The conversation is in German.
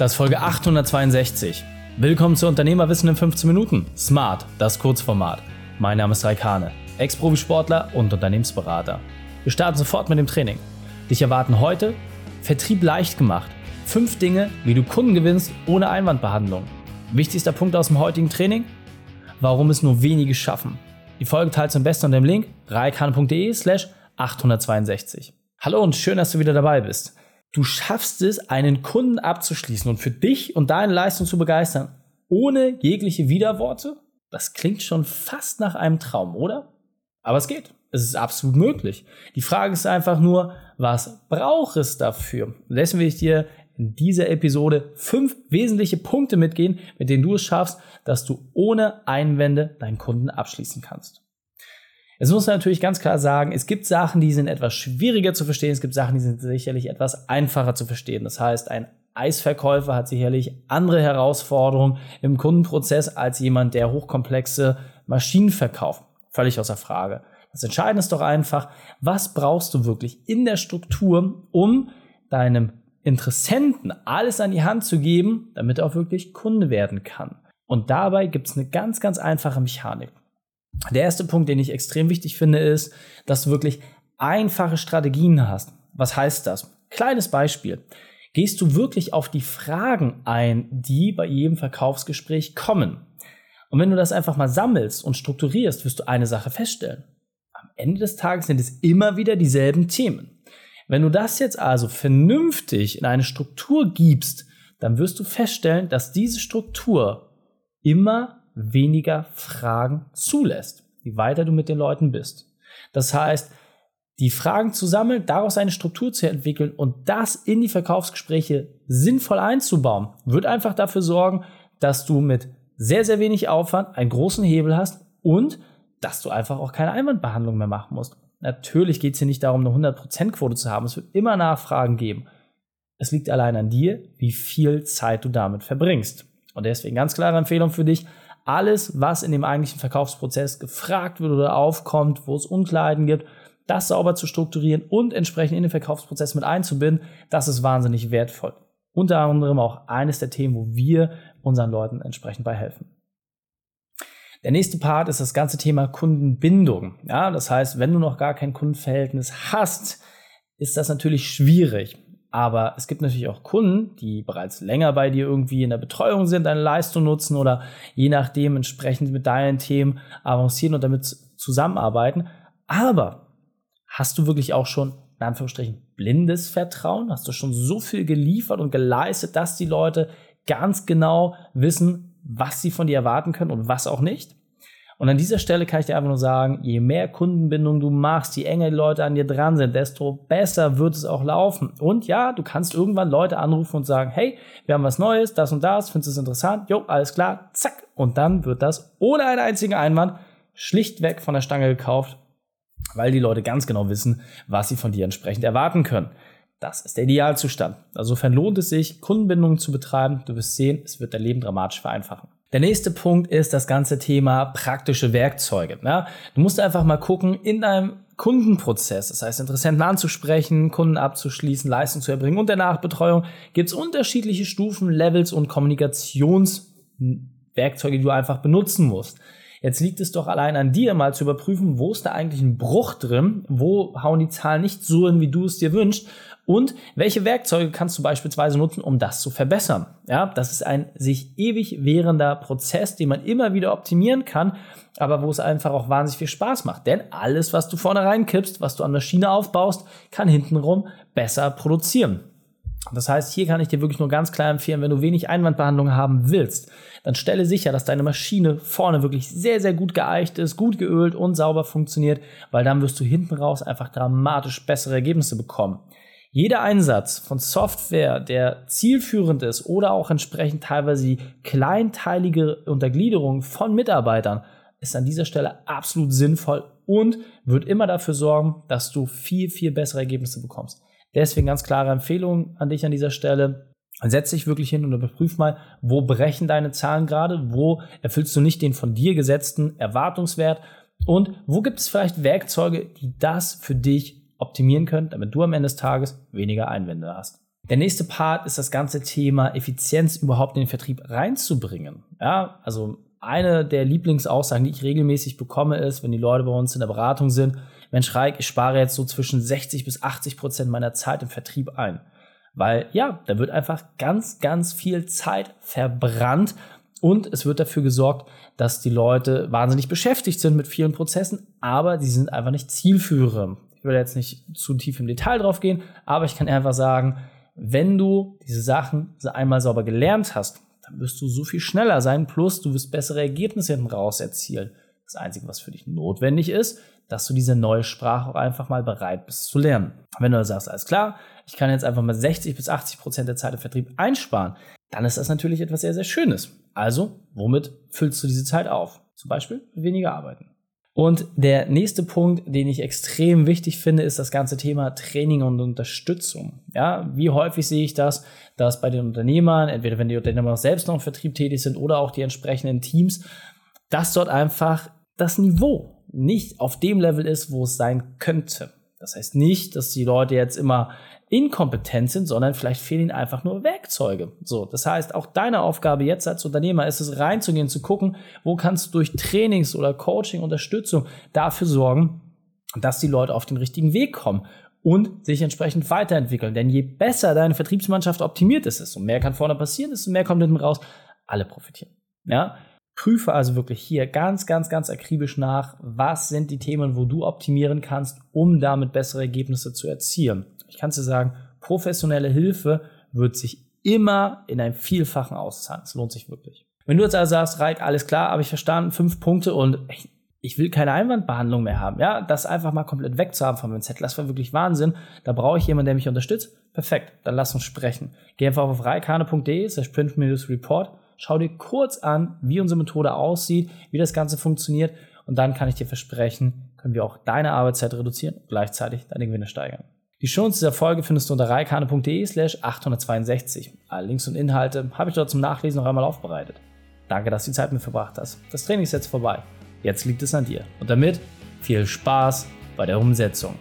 Das ist Folge 862. Willkommen zu Unternehmerwissen in 15 Minuten. Smart, das Kurzformat. Mein Name ist Raikane, Ex-Profisportler und Unternehmensberater. Wir starten sofort mit dem Training. Dich erwarten heute Vertrieb leicht gemacht. Fünf Dinge, wie du Kunden gewinnst ohne Einwandbehandlung. Wichtigster Punkt aus dem heutigen Training? Warum es nur wenige schaffen. Die Folge teilst du am besten unter dem Link raikane.de slash 862. Hallo und schön, dass du wieder dabei bist. Du schaffst es, einen Kunden abzuschließen und für dich und deine Leistung zu begeistern, ohne jegliche Widerworte? Das klingt schon fast nach einem Traum, oder? Aber es geht. Es ist absolut möglich. Die Frage ist einfach nur, was braucht es dafür? Deswegen will ich dir in dieser Episode fünf wesentliche Punkte mitgehen, mit denen du es schaffst, dass du ohne Einwände deinen Kunden abschließen kannst. Jetzt muss man natürlich ganz klar sagen, es gibt Sachen, die sind etwas schwieriger zu verstehen, es gibt Sachen, die sind sicherlich etwas einfacher zu verstehen. Das heißt, ein Eisverkäufer hat sicherlich andere Herausforderungen im Kundenprozess als jemand, der hochkomplexe Maschinen verkauft. Völlig außer Frage. Das Entscheidende ist doch einfach, was brauchst du wirklich in der Struktur, um deinem Interessenten alles an die Hand zu geben, damit er auch wirklich Kunde werden kann. Und dabei gibt es eine ganz, ganz einfache Mechanik. Der erste Punkt, den ich extrem wichtig finde, ist, dass du wirklich einfache Strategien hast. Was heißt das? Kleines Beispiel. Gehst du wirklich auf die Fragen ein, die bei jedem Verkaufsgespräch kommen? Und wenn du das einfach mal sammelst und strukturierst, wirst du eine Sache feststellen. Am Ende des Tages sind es immer wieder dieselben Themen. Wenn du das jetzt also vernünftig in eine Struktur gibst, dann wirst du feststellen, dass diese Struktur immer weniger Fragen zulässt, je weiter du mit den Leuten bist. Das heißt, die Fragen zu sammeln, daraus eine Struktur zu entwickeln und das in die Verkaufsgespräche sinnvoll einzubauen, wird einfach dafür sorgen, dass du mit sehr, sehr wenig Aufwand einen großen Hebel hast und dass du einfach auch keine Einwandbehandlung mehr machen musst. Natürlich geht es hier nicht darum, eine 100%-Quote zu haben. Es wird immer Nachfragen geben. Es liegt allein an dir, wie viel Zeit du damit verbringst. Und deswegen ganz klare Empfehlung für dich, alles, was in dem eigentlichen Verkaufsprozess gefragt wird oder aufkommt, wo es Unklarheiten gibt, das sauber zu strukturieren und entsprechend in den Verkaufsprozess mit einzubinden, das ist wahnsinnig wertvoll. Unter anderem auch eines der Themen, wo wir unseren Leuten entsprechend bei helfen. Der nächste Part ist das ganze Thema Kundenbindung. Ja, das heißt, wenn du noch gar kein Kundenverhältnis hast, ist das natürlich schwierig. Aber es gibt natürlich auch Kunden, die bereits länger bei dir irgendwie in der Betreuung sind, deine Leistung nutzen oder je nachdem entsprechend mit deinen Themen avancieren und damit zusammenarbeiten. Aber hast du wirklich auch schon, in Anführungsstrichen, blindes Vertrauen? Hast du schon so viel geliefert und geleistet, dass die Leute ganz genau wissen, was sie von dir erwarten können und was auch nicht? Und an dieser Stelle kann ich dir einfach nur sagen, je mehr Kundenbindung du machst, je enger die Leute an dir dran sind, desto besser wird es auch laufen. Und ja, du kannst irgendwann Leute anrufen und sagen, hey, wir haben was Neues, das und das, findest du es interessant? Jo, alles klar, zack. Und dann wird das ohne einen einzigen Einwand schlichtweg von der Stange gekauft, weil die Leute ganz genau wissen, was sie von dir entsprechend erwarten können. Das ist der Idealzustand. Insofern lohnt es sich, Kundenbindungen zu betreiben. Du wirst sehen, es wird dein Leben dramatisch vereinfachen. Der nächste Punkt ist das ganze Thema praktische Werkzeuge. Ja, du musst einfach mal gucken in deinem Kundenprozess, das heißt Interessenten anzusprechen, Kunden abzuschließen, Leistung zu erbringen und der Nachbetreuung gibt es unterschiedliche Stufen, Levels und Kommunikationswerkzeuge, die du einfach benutzen musst. Jetzt liegt es doch allein an dir, mal zu überprüfen, wo ist da eigentlich ein Bruch drin, wo hauen die Zahlen nicht so hin, wie du es dir wünschst und welche Werkzeuge kannst du beispielsweise nutzen, um das zu verbessern. Ja, das ist ein sich ewig währender Prozess, den man immer wieder optimieren kann, aber wo es einfach auch wahnsinnig viel Spaß macht. Denn alles, was du vorne reinkippst, was du an Maschine aufbaust, kann hintenrum besser produzieren. Das heißt, hier kann ich dir wirklich nur ganz klar empfehlen, wenn du wenig Einwandbehandlung haben willst, dann stelle sicher, dass deine Maschine vorne wirklich sehr, sehr gut geeicht ist, gut geölt und sauber funktioniert, weil dann wirst du hinten raus einfach dramatisch bessere Ergebnisse bekommen. Jeder Einsatz von Software, der zielführend ist oder auch entsprechend teilweise kleinteilige Untergliederung von Mitarbeitern, ist an dieser Stelle absolut sinnvoll und wird immer dafür sorgen, dass du viel, viel bessere Ergebnisse bekommst. Deswegen ganz klare Empfehlung an dich an dieser Stelle. Setz dich wirklich hin und überprüf mal, wo brechen deine Zahlen gerade, wo erfüllst du nicht den von dir gesetzten Erwartungswert und wo gibt es vielleicht Werkzeuge, die das für dich optimieren können, damit du am Ende des Tages weniger Einwände hast. Der nächste Part ist das ganze Thema Effizienz überhaupt in den Vertrieb reinzubringen. Ja, also eine der Lieblingsaussagen, die ich regelmäßig bekomme, ist, wenn die Leute bei uns in der Beratung sind, Mensch, Reik, ich spare jetzt so zwischen 60 bis 80 Prozent meiner Zeit im Vertrieb ein. Weil ja, da wird einfach ganz, ganz viel Zeit verbrannt und es wird dafür gesorgt, dass die Leute wahnsinnig beschäftigt sind mit vielen Prozessen, aber die sind einfach nicht zielführend. Ich will jetzt nicht zu tief im Detail drauf gehen, aber ich kann einfach sagen, wenn du diese Sachen einmal sauber gelernt hast, dann wirst du so viel schneller sein, plus du wirst bessere Ergebnisse hinten raus erzielen. Das Einzige, was für dich notwendig ist, dass du diese neue Sprache auch einfach mal bereit bist zu lernen. Wenn du sagst, alles klar, ich kann jetzt einfach mal 60 bis 80 Prozent der Zeit im Vertrieb einsparen, dann ist das natürlich etwas sehr, sehr Schönes. Also, womit füllst du diese Zeit auf? Zum Beispiel weniger arbeiten. Und der nächste Punkt, den ich extrem wichtig finde, ist das ganze Thema Training und Unterstützung. Ja, wie häufig sehe ich das, dass bei den Unternehmern, entweder wenn die Unternehmer selbst noch im Vertrieb tätig sind oder auch die entsprechenden Teams, dass dort einfach das Niveau nicht auf dem Level ist, wo es sein könnte. Das heißt nicht, dass die Leute jetzt immer inkompetent sind, sondern vielleicht fehlen ihnen einfach nur Werkzeuge. So, das heißt, auch deine Aufgabe jetzt als Unternehmer ist es reinzugehen, zu gucken, wo kannst du durch Trainings oder Coaching, Unterstützung dafür sorgen, dass die Leute auf den richtigen Weg kommen und sich entsprechend weiterentwickeln. Denn je besser deine Vertriebsmannschaft optimiert ist, desto mehr kann vorne passieren, desto mehr kommt hinten raus. Alle profitieren. Ja, Prüfe also wirklich hier ganz, ganz, ganz akribisch nach, was sind die Themen, wo du optimieren kannst, um damit bessere Ergebnisse zu erzielen. Ich kann dir sagen, professionelle Hilfe wird sich immer in einem Vielfachen auszahlen. Es lohnt sich wirklich. Wenn du jetzt also sagst, Reik, alles klar, habe ich verstanden, fünf Punkte und ich, ich will keine Einwandbehandlung mehr haben, ja, das einfach mal komplett wegzuhaben von meinem Zettel, das war wirklich Wahnsinn. Da brauche ich jemanden, der mich unterstützt. Perfekt, dann lass uns sprechen. Geh einfach auf reikane.de slash print-report Schau dir kurz an, wie unsere Methode aussieht, wie das Ganze funktioniert und dann kann ich dir versprechen, können wir auch deine Arbeitszeit reduzieren und gleichzeitig deine Gewinne steigern. Die Shows dieser Folge findest du unter reikane.de slash 862. Alle Links und Inhalte habe ich dort zum Nachlesen noch einmal aufbereitet. Danke, dass du die Zeit mit verbracht hast. Das Training ist jetzt vorbei. Jetzt liegt es an dir. Und damit viel Spaß bei der Umsetzung.